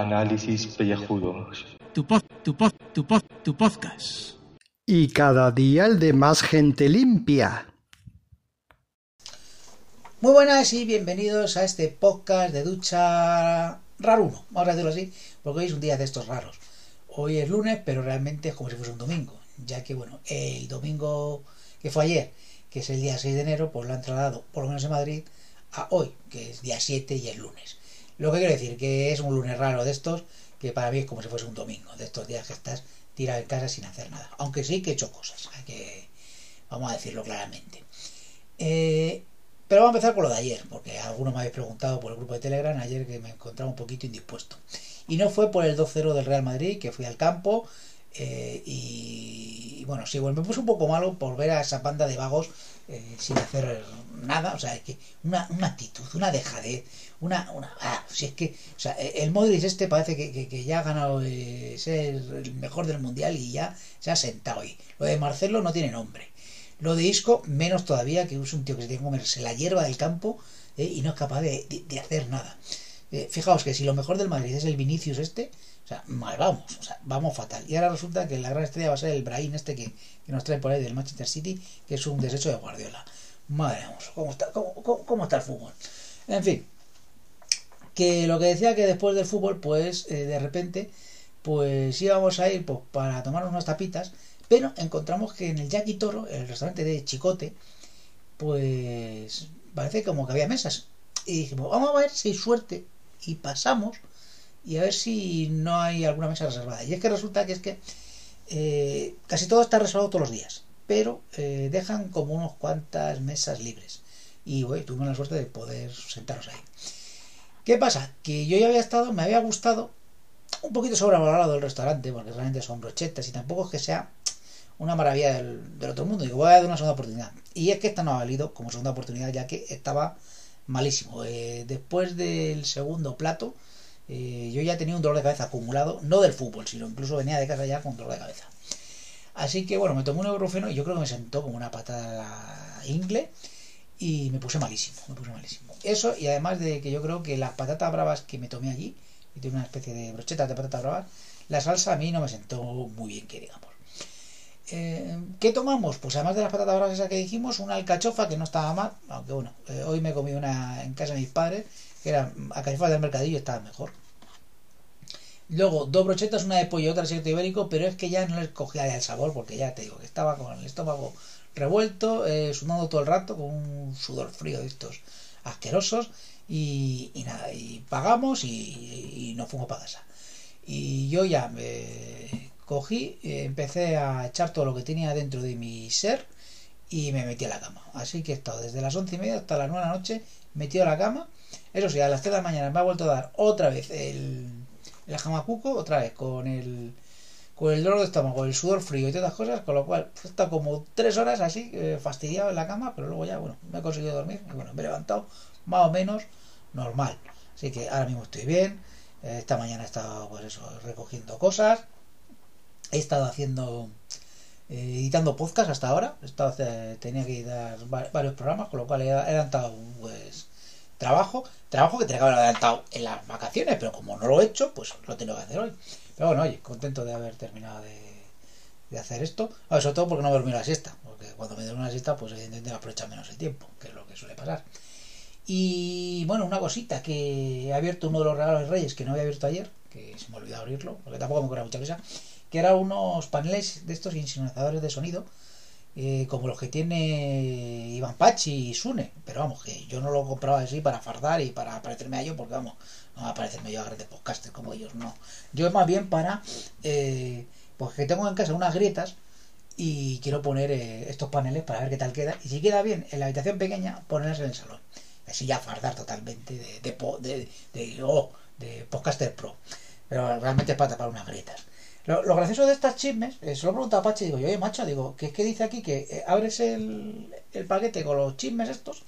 Análisis pellejudos. Tu pod, tu pod, tu pod, tu podcast. Y cada día el de más gente limpia. Muy buenas y bienvenidos a este podcast de ducha raro uno, vamos a decirlo así, porque hoy es un día de estos raros. Hoy es lunes, pero realmente es como si fuese un domingo, ya que bueno, el domingo que fue ayer, que es el día 6 de enero, pues lo han trasladado, por lo menos en Madrid, a hoy, que es día 7 y es lunes. Lo que quiero decir, que es un lunes raro de estos, que para mí es como si fuese un domingo, de estos días que estás tirado en casa sin hacer nada. Aunque sí que he hecho cosas, hay que, vamos a decirlo claramente. Eh, pero vamos a empezar con lo de ayer, porque algunos me habéis preguntado por el grupo de Telegram ayer que me encontraba un poquito indispuesto. Y no fue por el 2-0 del Real Madrid, que fui al campo, eh, y, bueno, sí, bueno, me puse un poco malo por ver a esa banda de vagos eh, sin hacer nada, o sea, es que una, una actitud, una dejadez, una, una ah, si es que, o sea, el Modric este parece que, que, ya ha ganado eh, ser el mejor del mundial y ya se ha sentado ahí. Lo de Marcelo no tiene nombre. Lo de Isco, menos todavía, que es un tío que se tiene que comerse la hierba del campo eh, y no es capaz de, de, de hacer nada. Eh, fijaos que si lo mejor del Madrid es el Vinicius este, o sea, mal vamos, o sea, vamos fatal. Y ahora resulta que la gran estrella va a ser el Brahim este que, que nos trae por ahí del Manchester City, que es un desecho de Guardiola. Madre mía, ¿cómo está, cómo, cómo, cómo está el fútbol? En fin, que lo que decía que después del fútbol, pues eh, de repente, pues íbamos a ir pues, para tomarnos unas tapitas, pero encontramos que en el Jackie Toro, el restaurante de Chicote, pues parece como que había mesas. Y dijimos, vamos a ver si hay suerte y pasamos y a ver si no hay alguna mesa reservada. Y es que resulta que es que eh, casi todo está reservado todos los días, pero eh, dejan como unas cuantas mesas libres. Y bueno, tuvimos la suerte de poder sentarnos ahí. ¿Qué pasa? Que yo ya había estado, me había gustado un poquito sobrevalorado el restaurante, porque realmente son brochetas y tampoco es que sea una maravilla del, otro mundo. Digo, voy a dar una segunda oportunidad. Y es que esta no ha valido como segunda oportunidad, ya que estaba malísimo. Eh, después del segundo plato, eh, yo ya tenía un dolor de cabeza acumulado, no del fútbol, sino incluso venía de casa ya con dolor de cabeza. Así que bueno, me tomé un ibuprofeno y yo creo que me sentó como una patada ingle y me puse malísimo, me puse malísimo. Eso y además de que yo creo que las patatas bravas que me tomé allí, y tiene una especie de brochetas de patatas bravas, la salsa a mí no me sentó muy bien, que digamos. Eh, ¿Qué tomamos? Pues además de las patatas bravas esas que dijimos, una alcachofa que no estaba mal, aunque bueno, eh, hoy me comí una en casa de mis padres, que eran alcachofas del mercadillo, estaba mejor. Luego, dos brochetas, una de pollo y otra de secreto ibérico, pero es que ya no les cogía el sabor, porque ya te digo que estaba con el estómago revuelto, eh, sudando todo el rato, con un sudor frío de estos asquerosos, y, nada, y pagamos y, y nos fuimos para casa. Y yo ya me cogí, empecé a echar todo lo que tenía dentro de mi ser y me metí a la cama. Así que he estado desde las once y media hasta las nueve de la noche metido a la cama. Eso sí, a las tres de la mañana me ha vuelto a dar otra vez el, el jamacuco, otra vez con el con el dolor de estómago, el sudor frío y todas cosas, con lo cual he estado como tres horas así, eh, fastidiado en la cama, pero luego ya, bueno, me he conseguido dormir y bueno, me he levantado más o menos normal. Así que ahora mismo estoy bien. Eh, esta mañana he estado, pues eso, recogiendo cosas. He estado haciendo, eh, editando podcast hasta ahora. He estado, tenía que editar varios programas, con lo cual he adelantado, pues, trabajo. Trabajo que tenía que haber adelantado en las vacaciones, pero como no lo he hecho, pues lo tengo que hacer hoy. Pero bueno, oye, contento de haber terminado de, hacer esto. Ver, sobre todo porque no he dormido la siesta. Porque cuando me duermo la siesta, pues evidentemente aprovecha menos el tiempo, que es lo que suele pasar. Y bueno, una cosita, que he abierto uno de los regalos de Reyes que no había abierto ayer, que se me olvidó abrirlo, porque tampoco me ocurre mucha cosa, que era unos paneles de estos insinonizadores de sonido, eh, como los que tiene Iván Pachi y Sune, pero vamos, que yo no lo compraba así para fardar y para parecerme a ellos, porque vamos, no va a parecerme yo a grandes podcasters como ellos, no. Yo es más bien para, eh, pues que tengo en casa unas grietas y quiero poner eh, estos paneles para ver qué tal queda, y si queda bien en la habitación pequeña, ponerlas en el salón así ya fardar totalmente de, de, oh, de podcaster pro. Pero realmente es para tapar unas grietas. Lo, gracioso de estas chismes, eh, se lo he preguntado a Pachi, digo, yo, oye, macho, digo, que es que dice aquí que eh, abres el, paquete con los chismes estos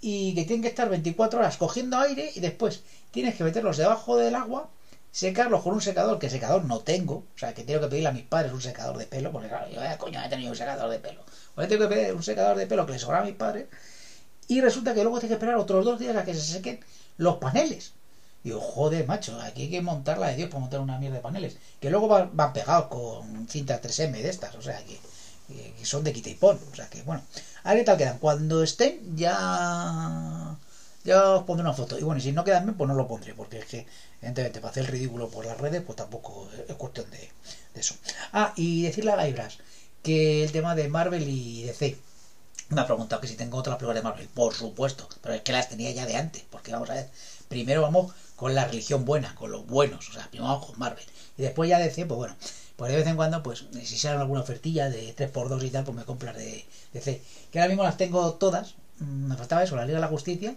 y que tienen que estar 24 horas cogiendo aire y después tienes que meterlos debajo del agua, secarlos con un secador, que secador no tengo, o sea, que tengo que pedirle a mis padres un secador de pelo, porque claro, yo, eh, coño, he tenido un secador de pelo. Pues tengo que pedir un secador de pelo que le sobra a mis padres y resulta que luego tienes que esperar otros dos días a que se sequen los paneles. Digo, joder, macho, aquí hay que montarla de Dios para montar una mierda de paneles. Que luego van, van pegados con cintas 3M de estas, o sea, que, que son de quita y pon. O sea, que bueno, a ver qué tal quedan. Cuando estén, ya ya os pondré una foto. Y bueno, si no quedan bien, pues no lo pondré, porque es que, evidentemente, para hacer el ridículo por las redes, pues tampoco es cuestión de, de eso. Ah, y decirle a Gaibras que el tema de Marvel y DC. Me ha preguntado que si tengo otras películas de Marvel. Por supuesto, pero es que las tenía ya de antes, porque vamos a ver, primero vamos con la religión buena, con los buenos, o sea, primero con Marvel. Y después ya DC, pues bueno, pues de vez en cuando, pues si sale alguna ofertilla de 3x2 y tal, pues me compro las de DC. Que ahora mismo las tengo todas, me faltaba eso, la Liga de la Justicia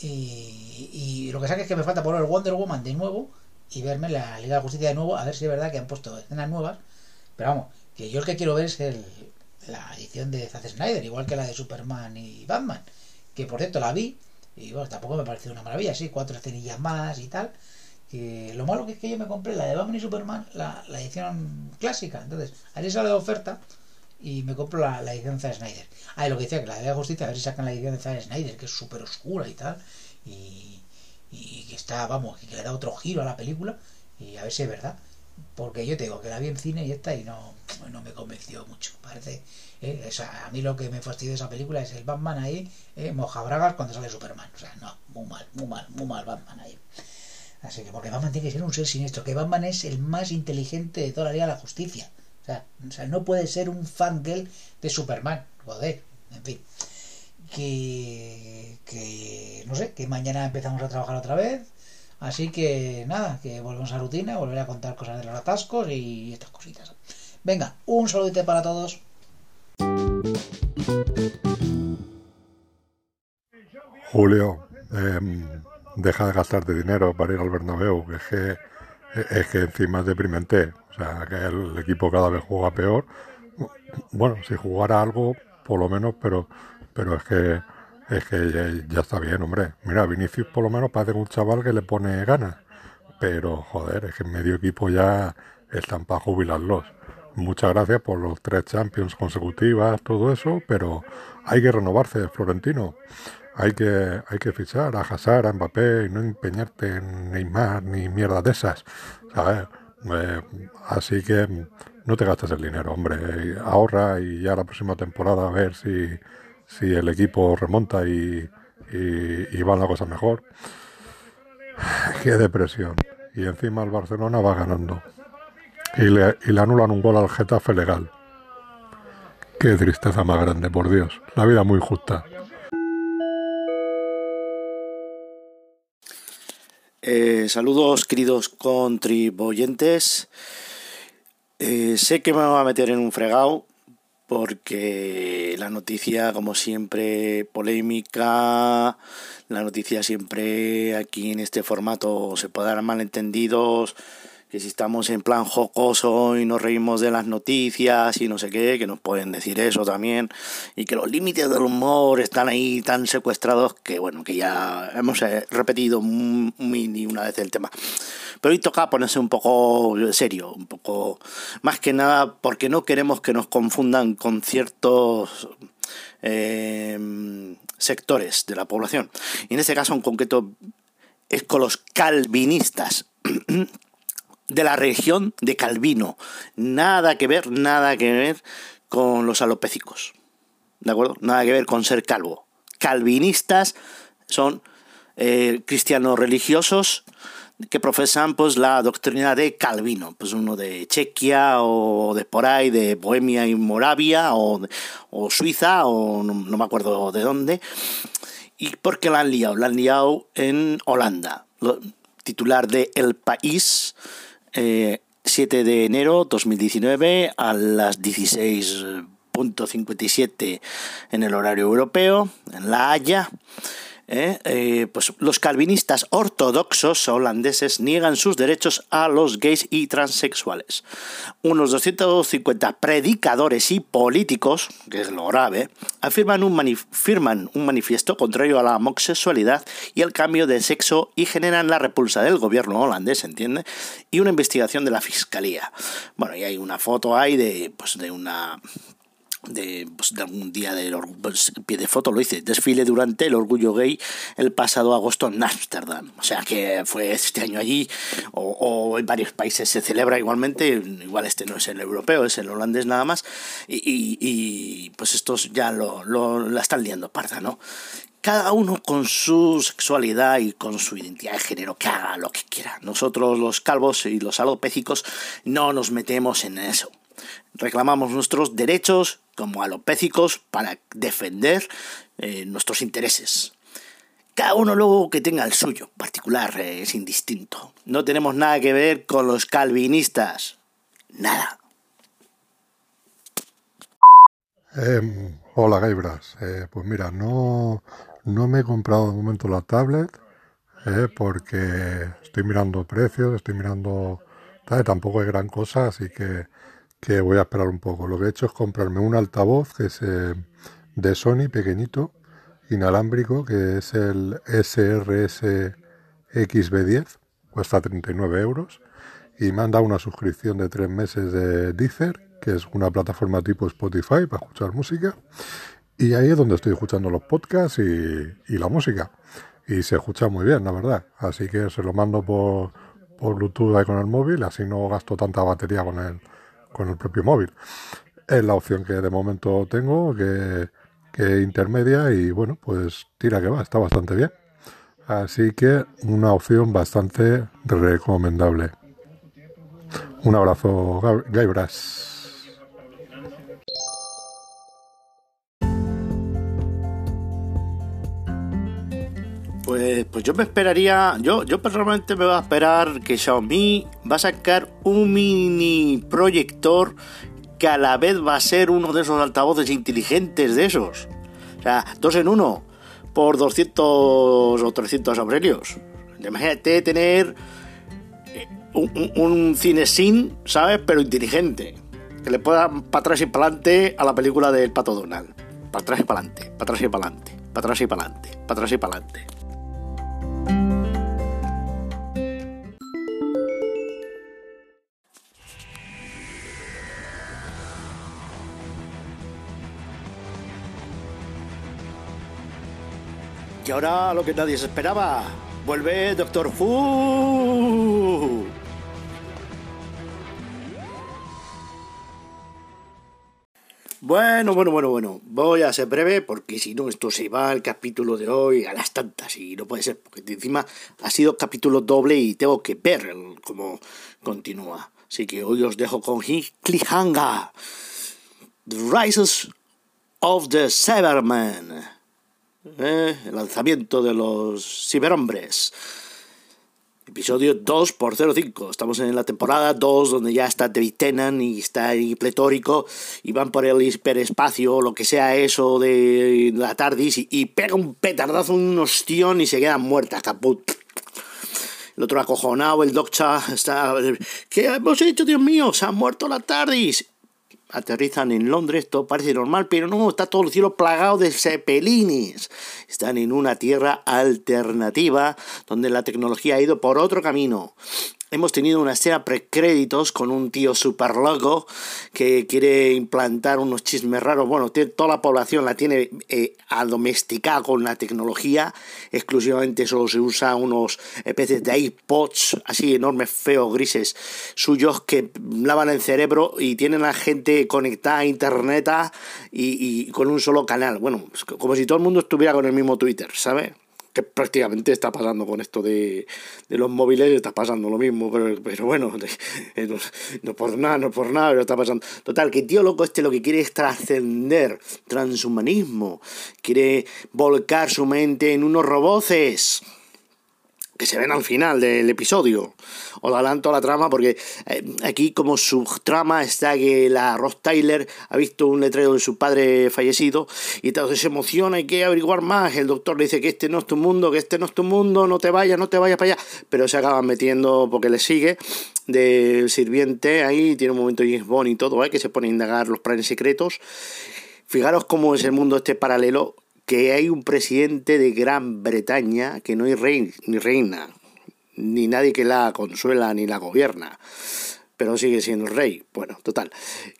y, y lo que saca es que me falta poner Wonder Woman de nuevo y verme la Liga de la Justicia de nuevo, a ver si es verdad que han puesto escenas nuevas. Pero vamos, que yo el que quiero ver es el, la edición de Zack Snyder, igual que la de Superman y Batman. Que por cierto la vi y bueno, tampoco me pareció una maravilla, sí, cuatro escenillas más y tal. Que lo malo que es que yo me compré la de Batman y Superman, la, la edición clásica. Entonces, ahí sale de oferta y me compro la, la edición de Snyder. Ah, y lo que decía, que la de Justicia, a ver si sacan la edición de Zack Snyder, que es súper oscura y tal, y, y que está, vamos, que le da otro giro a la película, y a ver si es verdad. Porque yo te digo que la vi en cine y esta y no, no me convenció mucho. Parece, eh, o sea, a mí lo que me fastidia de esa película es el Batman ahí, eh, mojabragas cuando sale Superman. O sea, no, muy mal, muy mal, muy mal Batman ahí. Así que porque Batman tiene que ser un ser siniestro, que Batman es el más inteligente de toda la Liga de la Justicia. O sea, o sea, no puede ser un fangirl de Superman. Joder, en fin. Que, que, no sé, que mañana empezamos a trabajar otra vez. Así que nada, que volvemos a rutina, volveré a contar cosas de los atascos y estas cositas. Venga, un saludito para todos. Julio, eh, deja de gastarte dinero para ir al Bernabéu, es que, es que encima es deprimente. O sea, que el equipo cada vez juega peor. Bueno, si jugara algo, por lo menos, pero, pero es que es que ya, está bien, hombre. Mira, Vinicius por lo menos parece un chaval que le pone ganas. Pero, joder, es que en medio equipo ya están para jubilarlos. Muchas gracias por los tres Champions consecutivas, todo eso, pero hay que renovarse, Florentino. Hay que, hay que fichar a Hazard, a Mbappé y no empeñarte en Neymar ni mierda de esas, ¿sabes? Eh, así que no te gastes el dinero, hombre. Ahorra y ya la próxima temporada a ver si, si el equipo remonta y, y, va la cosa mejor. Qué depresión. Y encima el Barcelona va ganando. Y le, y le anulan un gol al Getafe legal. Qué tristeza más grande, por Dios. La vida muy justa. Eh, saludos, queridos contribuyentes. Eh, sé que me va a meter en un fregado porque la noticia, como siempre, polémica, la noticia siempre aquí en este formato se puede dar malentendidos, que si estamos en plan jocoso y nos reímos de las noticias y no sé qué, que nos pueden decir eso también, y que los límites del humor están ahí tan secuestrados que bueno, que ya hemos eh, repetido mini una vez el tema. Pero hoy toca ponerse un poco serio, un poco más que nada porque no queremos que nos confundan con ciertos eh, sectores de la población. Y en este caso en concreto es con los calvinistas de la región de Calvino. Nada que ver, nada que ver con los alopécicos. ¿De acuerdo? Nada que ver con ser calvo. Calvinistas son eh, cristianos religiosos que profesan pues la doctrina de Calvino, pues uno de Chequia o de por ahí, de Bohemia y Moravia o, o Suiza o no, no, me acuerdo de dónde. ¿Y por qué la han liado? La han liado en Holanda. Titular de El País, eh, 7 de enero 2019 a las 16.57 en el horario europeo, en La Haya. ¿Eh? Eh, pues los calvinistas ortodoxos holandeses niegan sus derechos a los gays y transexuales. Unos 250 predicadores y políticos, que es lo grave, afirman un firman un manifiesto contrario a la homosexualidad y el cambio de sexo y generan la repulsa del gobierno holandés, ¿entiende? Y una investigación de la fiscalía. Bueno, y hay una foto ahí de, pues, de una de, pues, algún día del pues, pie de foto lo hice, desfile durante el orgullo gay el pasado agosto en Ámsterdam. O sea que fue este año allí, o, en varios países se celebra igualmente, igual este no es el europeo, es el holandés nada más, y, y, y pues estos ya lo, lo, la están liando parda, ¿no? Cada uno con su sexualidad y con su identidad de género, que haga lo que quiera. Nosotros los calvos y los alopécicos no nos metemos en eso. Reclamamos nuestros derechos como alopécicos para defender eh, nuestros intereses. Cada uno luego que tenga el suyo particular eh, es indistinto. No tenemos nada que ver con los calvinistas. Nada. Eh, hola, Gaibras. Eh, pues mira, no, no me he comprado de momento la tablet porque estoy mirando precios, estoy mirando... Tampoco hay gran cosa, así que, que, voy a esperar un poco. Lo que he hecho es comprarme un altavoz que es eh, de Sony, pequeñito, inalámbrico, que es el SRS XB10, cuesta 39 euros, y me han dado una suscripción de tres meses de Deezer, que es una plataforma tipo Spotify para escuchar música. Y ahí es donde estoy escuchando los podcasts y, y, la música. Y se escucha muy bien, la verdad. Así que se lo mando por, Bluetooth ahí con el móvil, así no gasto tanta batería con el, con el propio móvil. Es la opción que de momento tengo, que, que intermedia y bueno, pues tira que va, está bastante bien. Así que una opción bastante recomendable. Un abrazo, Gaibras. Pues, pues yo me esperaría, yo, yo personalmente me voy a esperar que Xiaomi va a sacar un mini proyector que a la vez va a ser uno de esos altavoces inteligentes de esos. O sea, dos en uno, por 200 o 300 aurelios. Imagínate tener un, un, un cine sin, ¿sabes? Pero inteligente. Que le pueda para atrás y para adelante a la película del Pato Donald. Para atrás y para adelante, para atrás y para adelante, para atrás y para adelante, para atrás y para adelante. Y ahora lo que nadie se esperaba. Vuelve Doctor Who. Bueno, bueno, bueno, bueno. Voy a ser breve porque si no esto se va al capítulo de hoy a las tantas y no puede ser porque encima ha sido capítulo doble y tengo que ver cómo continúa. Así que hoy os dejo con Cliffhanger. The Rises of the Cybermen. ¿Eh? el lanzamiento de los ciberhombres. Episodio 2 por 05. Estamos en la temporada 2 donde ya está David Tennant y está ahí pletórico y van por el hiperespacio o lo que sea eso de la TARDIS y, pega un petardazo, un ostión y se queda muerta, caput. El otro acojonado, el Doccha está... ¿Qué hemos hecho, Dios mío? Se ha muerto la TARDIS aterrizan en Londres, todo parece normal, pero no, está todo el cielo plagado de cepelines. Están en una tierra alternativa donde la tecnología ha ido por otro camino. Hemos tenido una escena precréditos con un tío super loco que quiere implantar unos chismes raros. Bueno, toda la población la tiene eh, adomesticada con la tecnología. Exclusivamente solo se usa unos especies de iPods así enormes, feos, grises, suyos que lavan el cerebro y tienen a gente conectada a internet y, y con un solo canal. Bueno, como si todo el mundo estuviera con el mismo Twitter, ¿sabes? Que prácticamente está pasando con esto de, de los móviles, está pasando lo mismo, pero, pero bueno, no, no, por nada, no por nada, pero está pasando. Total, que tío loco este lo que quiere es trascender, transhumanismo, quiere volcar su mente en unos roboces que se ven al final del episodio. Os adelanto la trama porque eh, aquí como su trama está que la Ross Tyler ha visto un letrero de su padre fallecido y entonces se emociona y quiere averiguar más. El doctor le dice que este no es tu mundo, que este no es tu mundo, no te vayas, no te vayas para allá. Pero se acaban metiendo porque le sigue del sirviente ahí, tiene un momento James Bond y todo, ¿eh? que se pone a indagar los planes secretos. Fijaros cómo es el mundo este paralelo que hay un presidente de Gran Bretaña que no hay rey ni reina, ni nadie que la consuela ni la gobierna, pero sigue siendo rey. Bueno, total,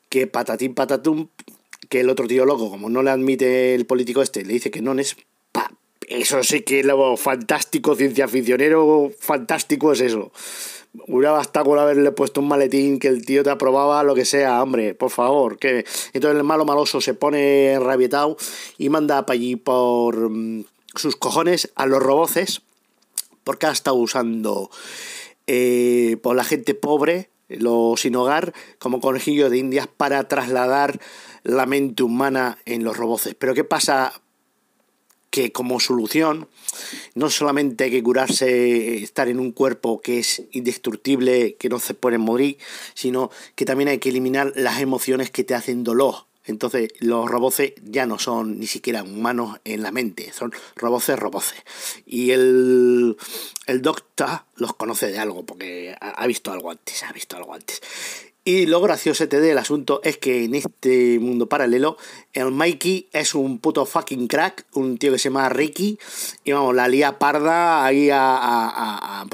que patatín patatum, que el otro tío loco, como no le admite el político este, le dice que no es... Eso sí que lo fantástico, ciencia ficcionero, fantástico es eso. Hubiera bastado con haberle puesto un maletín que el tío te aprobaba lo que sea, hombre, por favor. que Entonces el malo maloso se pone rabietado y manda para allí por mm, sus cojones a los roboces porque ha estado usando eh, por la gente pobre, los sin hogar, como conejillos de indias para trasladar la mente humana en los roboces. Pero ¿qué pasa? Que como solución no solamente hay que curarse, estar en un cuerpo que es indestructible, que no se puede morir, sino que también hay que eliminar las emociones que te hacen dolor. Entonces los roboces ya no son ni siquiera humanos en la mente, son roboces roboces. Y el, el Doctor los conoce de algo, porque ha, ha visto algo antes, ha visto algo antes. Y lo gracioso del asunto es que en este mundo paralelo, el Mikey es un puto fucking crack, un tío que se llama Ricky, y vamos, la lía parda ahí a, a, a,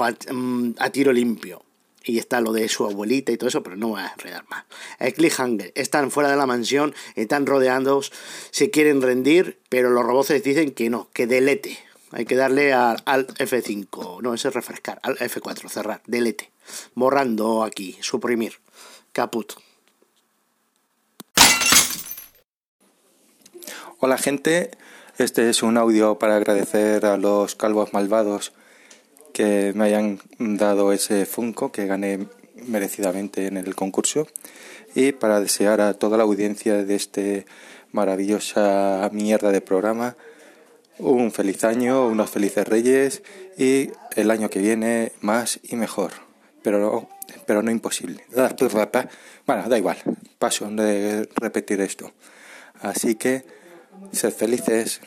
a tiro limpio. Y está lo de su abuelita y todo eso, pero no voy a enredar más. El cliffhanger. Están fuera de la mansión, están rodeados, se quieren rendir, pero los robots dicen que no, que delete. Hay que darle al, al F5, no, ese es refrescar, al F4, cerrar, delete. Borrando aquí, suprimir. Caput. Hola gente, este es un audio para agradecer a los calvos malvados que me hayan dado ese Funko que gané merecidamente en el concurso y para desear a toda la audiencia de este maravillosa mierda de programa un feliz año, unos felices reyes y el año que viene más y mejor. Pero pero no imposible. Bueno, da igual, paso de repetir esto. Así que, sed felices.